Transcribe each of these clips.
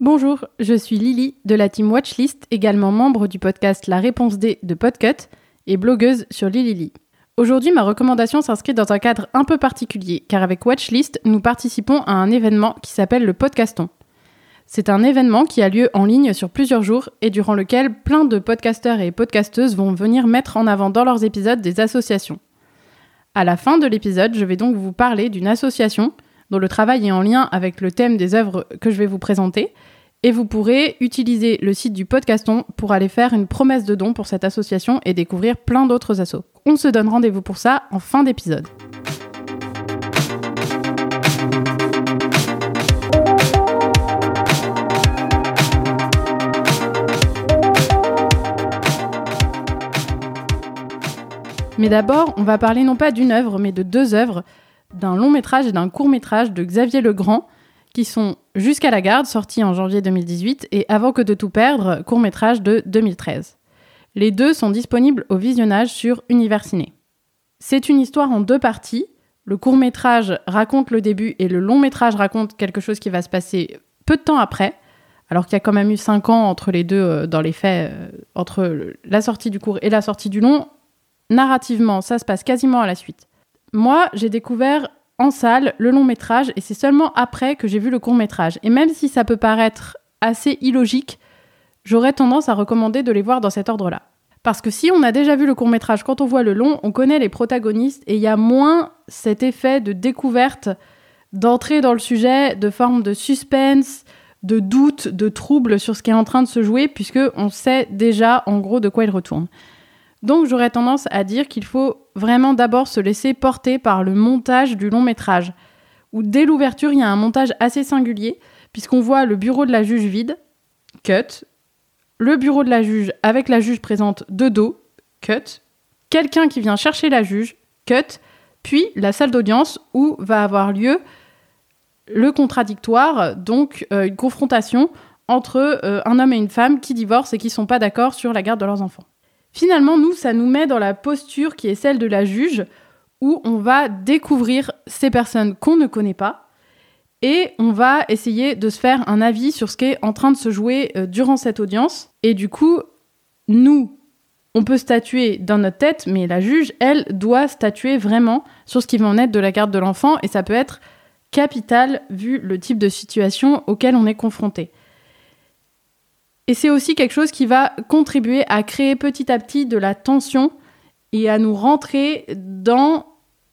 Bonjour, je suis Lily de la team Watchlist, également membre du podcast La Réponse D de Podcut et blogueuse sur Lily. Aujourd'hui, ma recommandation s'inscrit dans un cadre un peu particulier, car avec Watchlist, nous participons à un événement qui s'appelle le Podcaston. C'est un événement qui a lieu en ligne sur plusieurs jours et durant lequel plein de podcasteurs et podcasteuses vont venir mettre en avant dans leurs épisodes des associations. À la fin de l'épisode, je vais donc vous parler d'une association dont le travail est en lien avec le thème des œuvres que je vais vous présenter. Et vous pourrez utiliser le site du podcaston pour aller faire une promesse de don pour cette association et découvrir plein d'autres assos. On se donne rendez-vous pour ça en fin d'épisode. Mais d'abord, on va parler non pas d'une œuvre, mais de deux œuvres, d'un long métrage et d'un court métrage de Xavier Legrand, qui sont Jusqu'à la garde, sorti en janvier 2018, et Avant que de tout perdre, court métrage de 2013. Les deux sont disponibles au visionnage sur Universiné. C'est une histoire en deux parties. Le court métrage raconte le début et le long métrage raconte quelque chose qui va se passer peu de temps après, alors qu'il y a quand même eu cinq ans entre les deux euh, dans les faits, euh, entre la sortie du court et la sortie du long narrativement, ça se passe quasiment à la suite. Moi, j'ai découvert en salle le long métrage et c'est seulement après que j'ai vu le court métrage. Et même si ça peut paraître assez illogique, j'aurais tendance à recommander de les voir dans cet ordre-là. Parce que si on a déjà vu le court métrage, quand on voit le long, on connaît les protagonistes et il y a moins cet effet de découverte, d'entrer dans le sujet, de forme de suspense, de doute, de trouble sur ce qui est en train de se jouer, puisque on sait déjà en gros de quoi il retourne. Donc j'aurais tendance à dire qu'il faut vraiment d'abord se laisser porter par le montage du long métrage, où dès l'ouverture il y a un montage assez singulier, puisqu'on voit le bureau de la juge vide, cut, le bureau de la juge avec la juge présente de dos, cut, quelqu'un qui vient chercher la juge, cut, puis la salle d'audience où va avoir lieu le contradictoire, donc euh, une confrontation entre euh, un homme et une femme qui divorcent et qui sont pas d'accord sur la garde de leurs enfants. Finalement, nous, ça nous met dans la posture qui est celle de la juge, où on va découvrir ces personnes qu'on ne connaît pas, et on va essayer de se faire un avis sur ce qui est en train de se jouer euh, durant cette audience. Et du coup, nous, on peut statuer dans notre tête, mais la juge, elle, doit statuer vraiment sur ce qui va en être de la garde de l'enfant, et ça peut être capital vu le type de situation auquel on est confronté. Et c'est aussi quelque chose qui va contribuer à créer petit à petit de la tension et à nous rentrer dans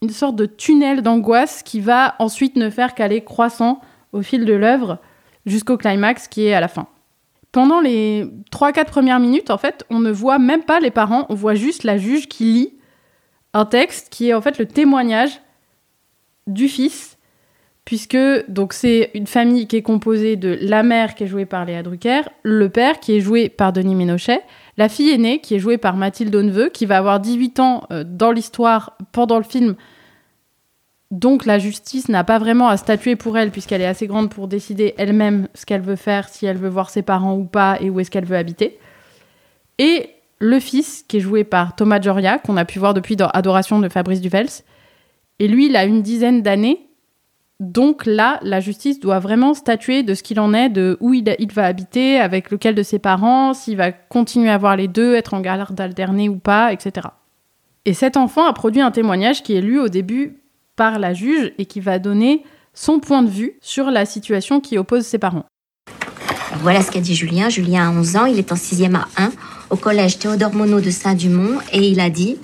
une sorte de tunnel d'angoisse qui va ensuite ne faire qu'aller croissant au fil de l'œuvre jusqu'au climax qui est à la fin. Pendant les 3-4 premières minutes, en fait, on ne voit même pas les parents, on voit juste la juge qui lit un texte qui est en fait le témoignage du fils puisque c'est une famille qui est composée de la mère qui est jouée par Léa Drucker, le père qui est joué par Denis Ménochet, la fille aînée qui est jouée par Mathilde Neveu, qui va avoir 18 ans euh, dans l'histoire pendant le film. Donc la justice n'a pas vraiment à statuer pour elle puisqu'elle est assez grande pour décider elle-même ce qu'elle veut faire, si elle veut voir ses parents ou pas et où est-ce qu'elle veut habiter. Et le fils qui est joué par Thomas Joria, qu'on a pu voir depuis dans Adoration de Fabrice Duvels. Et lui, il a une dizaine d'années donc là, la justice doit vraiment statuer de ce qu'il en est, de où il, va habiter, avec lequel de ses parents, s'il va continuer à voir les deux, être en garde alternée ou pas, etc. Et cet enfant a produit un témoignage qui est lu au début par la juge et qui va donner son point de vue sur la situation qui oppose ses parents. Voilà ce qu'a dit Julien. Julien a 11 ans, il est en 6e à 1 au collège Théodore Monod de Saint-Dumont et il a dit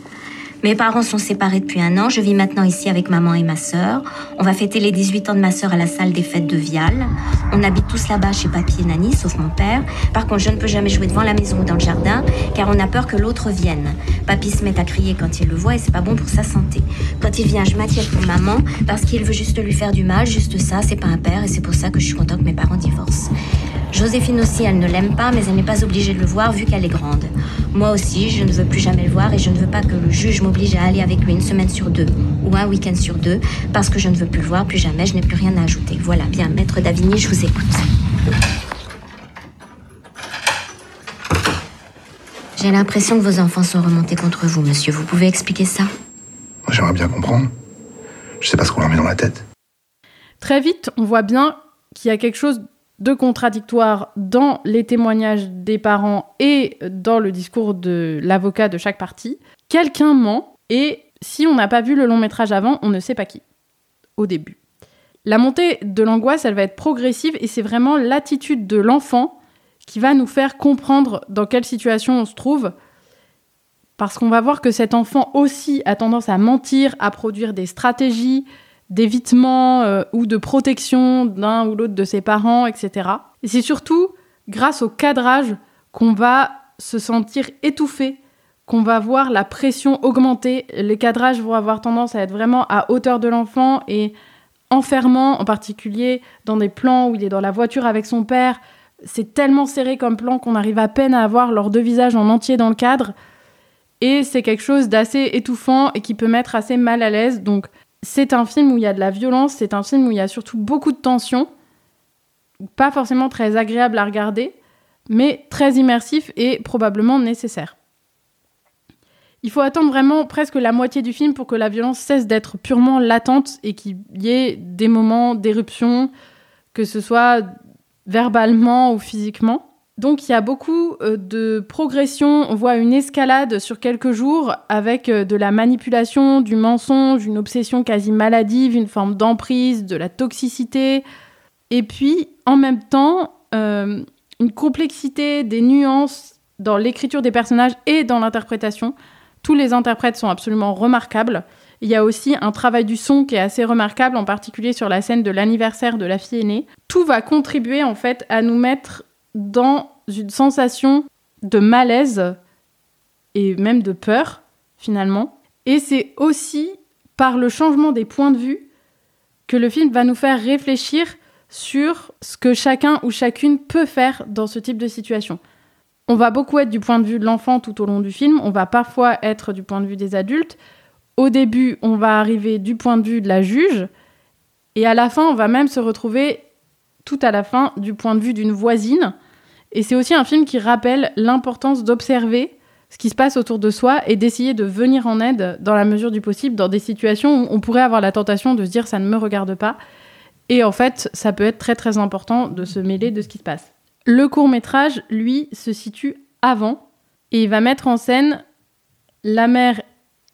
mes parents sont séparés depuis un an. Je vis maintenant ici avec maman et ma sœur. On va fêter les 18 ans de ma sœur à la salle des fêtes de Vial. On habite tous là-bas chez papy et Nani, sauf mon père. Par contre, je ne peux jamais jouer devant la maison ou dans le jardin, car on a peur que l'autre vienne. Papy se met à crier quand il le voit et c'est pas bon pour sa santé. Quand il vient, je m'inquiète pour maman, parce qu'il veut juste lui faire du mal, juste ça, c'est pas un père et c'est pour ça que je suis contente que mes parents divorcent. Joséphine aussi, elle ne l'aime pas, mais elle n'est pas obligée de le voir vu qu'elle est grande. Moi aussi, je ne veux plus jamais le voir et je ne veux pas que le juge m'oblige à aller avec lui une semaine sur deux ou un week-end sur deux parce que je ne veux plus le voir, plus jamais, je n'ai plus rien à ajouter. Voilà, bien, maître Davigny, je vous écoute. J'ai l'impression que vos enfants sont remontés contre vous, monsieur. Vous pouvez expliquer ça? J'aimerais bien comprendre. Je sais pas ce qu'on leur met dans la tête. Très vite, on voit bien qu'il y a quelque chose de contradictoire dans les témoignages des parents et dans le discours de l'avocat de chaque partie. Quelqu'un ment et si on n'a pas vu le long métrage avant, on ne sait pas qui au début. La montée de l'angoisse, elle va être progressive et c'est vraiment l'attitude de l'enfant qui va nous faire comprendre dans quelle situation on se trouve. Parce qu'on va voir que cet enfant aussi a tendance à mentir, à produire des stratégies d'évitement euh, ou de protection d'un ou l'autre de ses parents, etc. Et c'est surtout grâce au cadrage qu'on va se sentir étouffé, qu'on va voir la pression augmenter. Les cadrages vont avoir tendance à être vraiment à hauteur de l'enfant et enfermant, en particulier dans des plans où il est dans la voiture avec son père. C'est tellement serré comme plan qu'on arrive à peine à avoir leurs deux visages en entier dans le cadre. Et c'est quelque chose d'assez étouffant et qui peut mettre assez mal à l'aise. Donc c'est un film où il y a de la violence, c'est un film où il y a surtout beaucoup de tension. Pas forcément très agréable à regarder, mais très immersif et probablement nécessaire. Il faut attendre vraiment presque la moitié du film pour que la violence cesse d'être purement latente et qu'il y ait des moments d'éruption, que ce soit verbalement ou physiquement. Donc il y a beaucoup euh, de progression, on voit une escalade sur quelques jours avec euh, de la manipulation, du mensonge, une obsession quasi maladive, une forme d'emprise, de la toxicité, et puis en même temps euh, une complexité, des nuances dans l'écriture des personnages et dans l'interprétation. Tous les interprètes sont absolument remarquables. Il y a aussi un travail du son qui est assez remarquable, en particulier sur la scène de l'anniversaire de la fille aînée. Tout va contribuer en fait à nous mettre dans une sensation de malaise et même de peur finalement. Et c'est aussi par le changement des points de vue que le film va nous faire réfléchir sur ce que chacun ou chacune peut faire dans ce type de situation. On va beaucoup être du point de vue de l'enfant tout au long du film, on va parfois être du point de vue des adultes. Au début, on va arriver du point de vue de la juge, et à la fin, on va même se retrouver tout à la fin du point de vue d'une voisine. Et c'est aussi un film qui rappelle l'importance d'observer ce qui se passe autour de soi et d'essayer de venir en aide dans la mesure du possible dans des situations où on pourrait avoir la tentation de se dire ça ne me regarde pas. Et en fait, ça peut être très très important de se mêler de ce qui se passe. Le court métrage, lui, se situe avant et il va mettre en scène la mère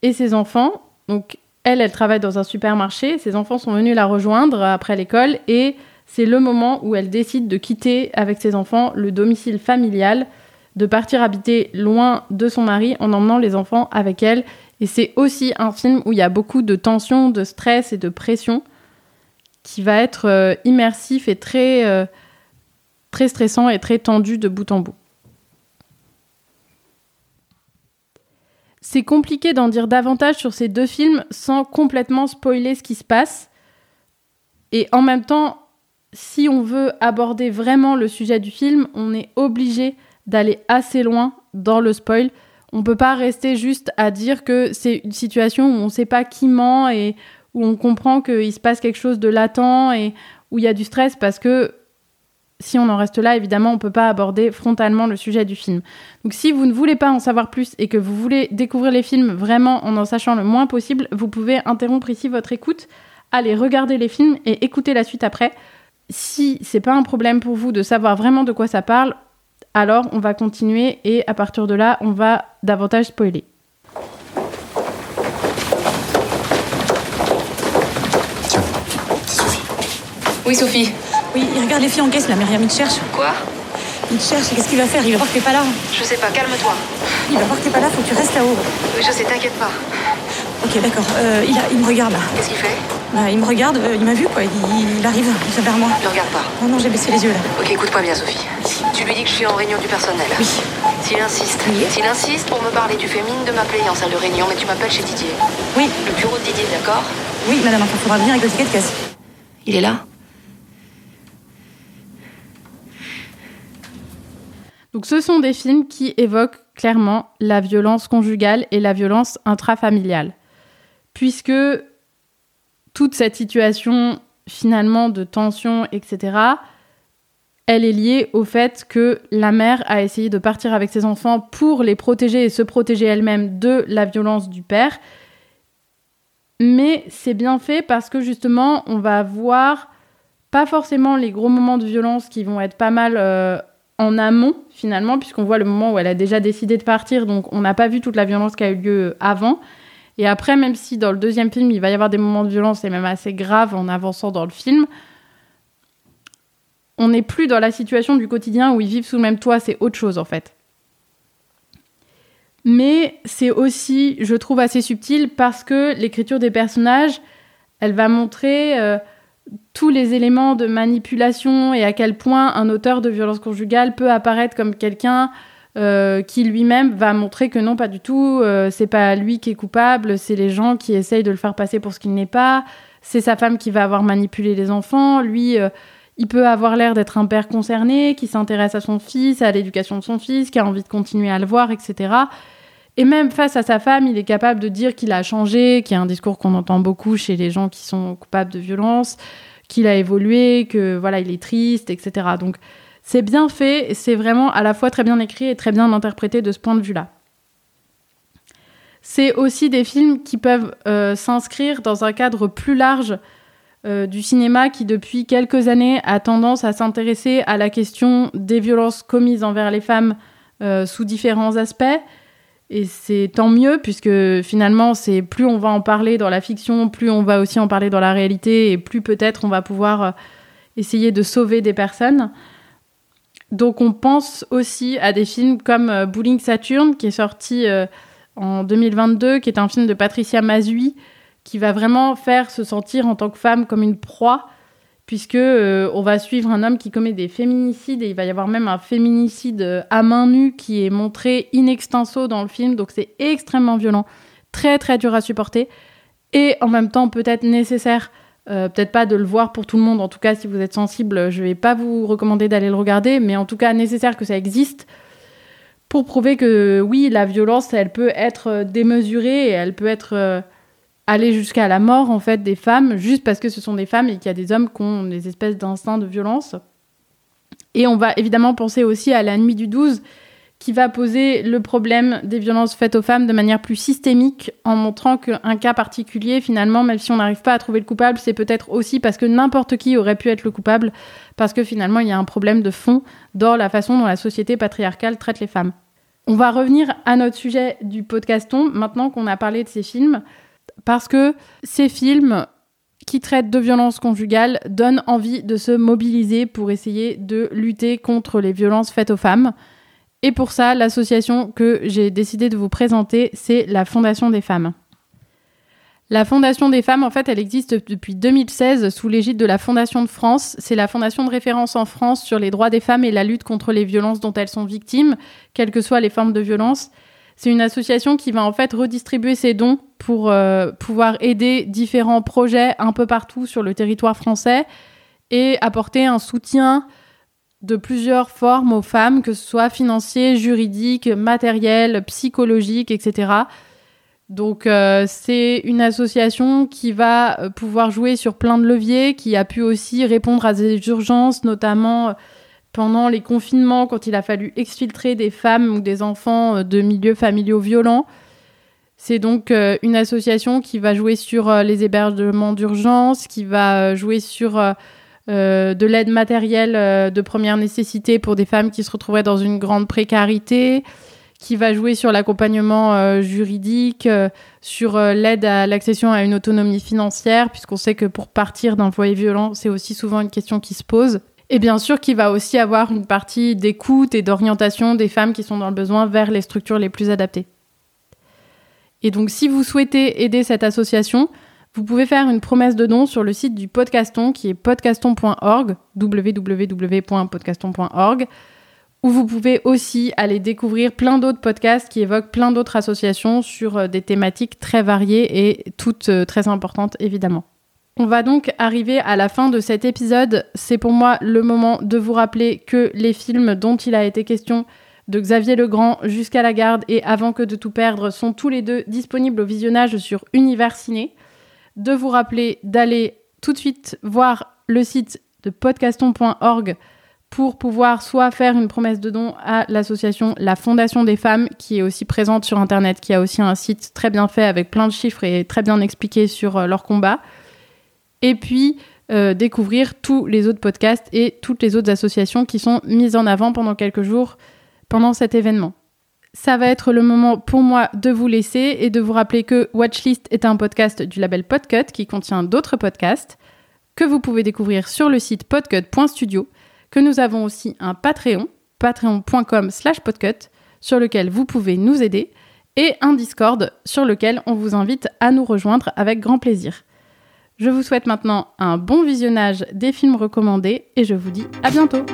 et ses enfants. Donc elle, elle travaille dans un supermarché, ses enfants sont venus la rejoindre après l'école et c'est le moment où elle décide de quitter avec ses enfants le domicile familial, de partir habiter loin de son mari en emmenant les enfants avec elle. Et c'est aussi un film où il y a beaucoup de tension, de stress et de pression qui va être euh, immersif et très euh, très stressant et très tendu de bout en bout. C'est compliqué d'en dire davantage sur ces deux films sans complètement spoiler ce qui se passe. Et en même temps, si on veut aborder vraiment le sujet du film, on est obligé d'aller assez loin dans le spoil. On ne peut pas rester juste à dire que c'est une situation où on ne sait pas qui ment et où on comprend qu'il se passe quelque chose de latent et où il y a du stress parce que si on en reste là, évidemment, on ne peut pas aborder frontalement le sujet du film. Donc si vous ne voulez pas en savoir plus et que vous voulez découvrir les films vraiment en en sachant le moins possible, vous pouvez interrompre ici votre écoute, aller regarder les films et écouter la suite après. Si c'est pas un problème pour vous de savoir vraiment de quoi ça parle, alors on va continuer et à partir de là, on va davantage spoiler. Tiens, c'est Sophie. Oui, Sophie. Oui, il regarde les filles en caisse, là, Myriam, il te cherche. Quoi? Il te cherche, qu'est-ce qu'il va faire? Il va voir que t'es pas là. Je sais pas, calme-toi. Il va voir que t'es pas là, faut que tu restes là-haut. Oui, je sais, t'inquiète pas. Ok, d'accord. Euh, il, a- il me regarde, là. Qu'est-ce qu'il fait? Bah, il me regarde, euh, il m'a vu, quoi. Il, il arrive, il vient vers moi. Ne regarde pas. Non, non, j'ai baissé les yeux, là. Ok, écoute-moi bien, Sophie. Tu lui dis que je suis en réunion du personnel. Oui. S'il insiste, Oui. s'il insiste pour me parler, tu fais mine de m'appeler en salle de réunion, mais tu m'appelles chez Didier. Oui, Le bureau de Didier, d'accord oui, madame, il faudra venir avec le ticket de caisse. Il est là Donc ce sont des films qui évoquent clairement la violence conjugale et la violence intrafamiliale. Puisque toute cette situation finalement de tension, etc., elle est liée au fait que la mère a essayé de partir avec ses enfants pour les protéger et se protéger elle-même de la violence du père. Mais c'est bien fait parce que justement, on va voir pas forcément les gros moments de violence qui vont être pas mal euh, en amont finalement, puisqu'on voit le moment où elle a déjà décidé de partir, donc on n'a pas vu toute la violence qui a eu lieu avant. Et après, même si dans le deuxième film, il va y avoir des moments de violence et même assez graves en avançant dans le film, on n'est plus dans la situation du quotidien où ils vivent sous le même toit, c'est autre chose en fait. Mais c'est aussi, je trouve, assez subtil parce que l'écriture des personnages, elle va montrer euh, tous les éléments de manipulation et à quel point un auteur de violence conjugale peut apparaître comme quelqu'un euh, qui lui-même va montrer que non, pas du tout, euh, c'est pas lui qui est coupable, c'est les gens qui essayent de le faire passer pour ce qu'il n'est pas, c'est sa femme qui va avoir manipulé les enfants, lui, euh, il peut avoir l'air d'être un père concerné, qui s'intéresse à son fils, à l'éducation de son fils, qui a envie de continuer à le voir, etc. Et même face à sa femme, il est capable de dire qu'il a changé, qui est un discours qu'on entend beaucoup chez les gens qui sont coupables de violence, qu'il a évolué, que voilà, il est triste, etc. Donc c'est bien fait, c'est vraiment à la fois très bien écrit et très bien interprété de ce point de vue-là. C'est aussi des films qui peuvent euh, s'inscrire dans un cadre plus large euh, du cinéma qui, depuis quelques années, a tendance à s'intéresser à la question des violences commises envers les femmes euh, sous différents aspects. Et c'est tant mieux, puisque finalement, c'est plus on va en parler dans la fiction, plus on va aussi en parler dans la réalité, et plus peut-être on va pouvoir essayer de sauver des personnes. Donc on pense aussi à des films comme euh, Bowling Saturn, qui est sorti euh, en 2022, qui est un film de Patricia Mazui, qui va vraiment faire se sentir en tant que femme comme une proie, puisque euh, on va suivre un homme qui commet des féminicides, et il va y avoir même un féminicide à main nue qui est montré in extenso dans le film, donc c'est extrêmement violent, très très dur à supporter, et en même temps peut-être nécessaire euh, peut-être pas de le voir pour tout le monde. En tout cas, si vous êtes sensible, je vais pas vous recommander d'aller le regarder, mais en tout cas, nécessaire que ça existe pour prouver que oui, la violence, elle peut être démesurée et elle peut être euh, aller jusqu'à la mort en fait des femmes juste parce que ce sont des femmes et qu'il y a des hommes qui ont des espèces d'instincts de violence. Et on va évidemment penser aussi à la nuit du 12 qui va poser le problème des violences faites aux femmes de manière plus systémique en montrant qu'un cas particulier, finalement, même si on n'arrive pas à trouver le coupable, c'est peut-être aussi parce que n'importe qui aurait pu être le coupable, parce que finalement, il y a un problème de fond dans la façon dont la société patriarcale traite les femmes. On va revenir à notre sujet du podcaston, maintenant qu'on a parlé de ces films, parce que ces films qui traitent de violences conjugales donnent envie de se mobiliser pour essayer de lutter contre les violences faites aux femmes. Et pour ça, l'association que j'ai décidé de vous présenter, c'est la Fondation des femmes. La Fondation des femmes, en fait, elle existe depuis 2016 sous l'égide de la Fondation de France. C'est la fondation de référence en France sur les droits des femmes et la lutte contre les violences dont elles sont victimes, quelles que soient les formes de violence. C'est une association qui va en fait redistribuer ses dons pour euh, pouvoir aider différents projets un peu partout sur le territoire français et apporter un soutien de plusieurs formes aux femmes, que ce soit financier, juridique, matériel, psychologique, etc. Donc euh, c'est une association qui va euh, pouvoir jouer sur plein de leviers, qui a pu aussi répondre à des urgences, notamment euh, pendant les confinements, quand il a fallu exfiltrer des femmes ou des enfants de milieux familiaux violents. C'est donc une association qui va jouer sur les hébergements d'urgence, qui va jouer sur euh, de l'aide matérielle euh, de première nécessité pour des femmes qui se retrouveraient dans une grande précarité, qui va jouer sur l'accompagnement euh, juridique, sur l'aide à l'accession à une autonomie financière, puisqu'on sait que pour partir d'un foyer violent, c'est aussi souvent une question qui se pose. Et bien sûr qu'il va aussi avoir une partie d'écoute et d'orientation des femmes qui sont dans le besoin vers les structures les plus adaptées. Et donc si vous souhaitez aider cette association, vous pouvez faire une promesse de don sur le site du podcaston qui est podcaston.org, www.podcaston.org, où vous pouvez aussi aller découvrir plein d'autres podcasts qui évoquent plein d'autres associations sur euh, des thématiques très variées et toutes euh, très importantes évidemment. On va donc arriver à la fin de cet épisode. C'est pour moi le moment de vous rappeler que les films dont il a été question de Xavier Legrand jusqu'à la garde et Avant que de tout perdre sont tous les deux disponibles au visionnage sur Univers Ciné de vous rappeler d'aller tout de suite voir le site de podcaston.org pour pouvoir soit faire une promesse de don à l'association La Fondation des femmes, qui est aussi présente sur Internet, qui a aussi un site très bien fait avec plein de chiffres et très bien expliqué sur euh, leur combat. Et puis, euh, découvrir tous les autres podcasts et toutes les autres associations qui sont mises en avant pendant quelques jours pendant cet événement. Ça va être le moment pour moi de vous laisser et de vous rappeler que Watchlist est un podcast du label Podcut qui contient d'autres podcasts que vous pouvez découvrir sur le site podcut.studio, que nous avons aussi un Patreon, patreon.com slash podcut, sur lequel vous pouvez nous aider, et un Discord sur lequel on vous invite à nous rejoindre avec grand plaisir. Je vous souhaite maintenant un bon visionnage des films recommandés et je vous dis à bientôt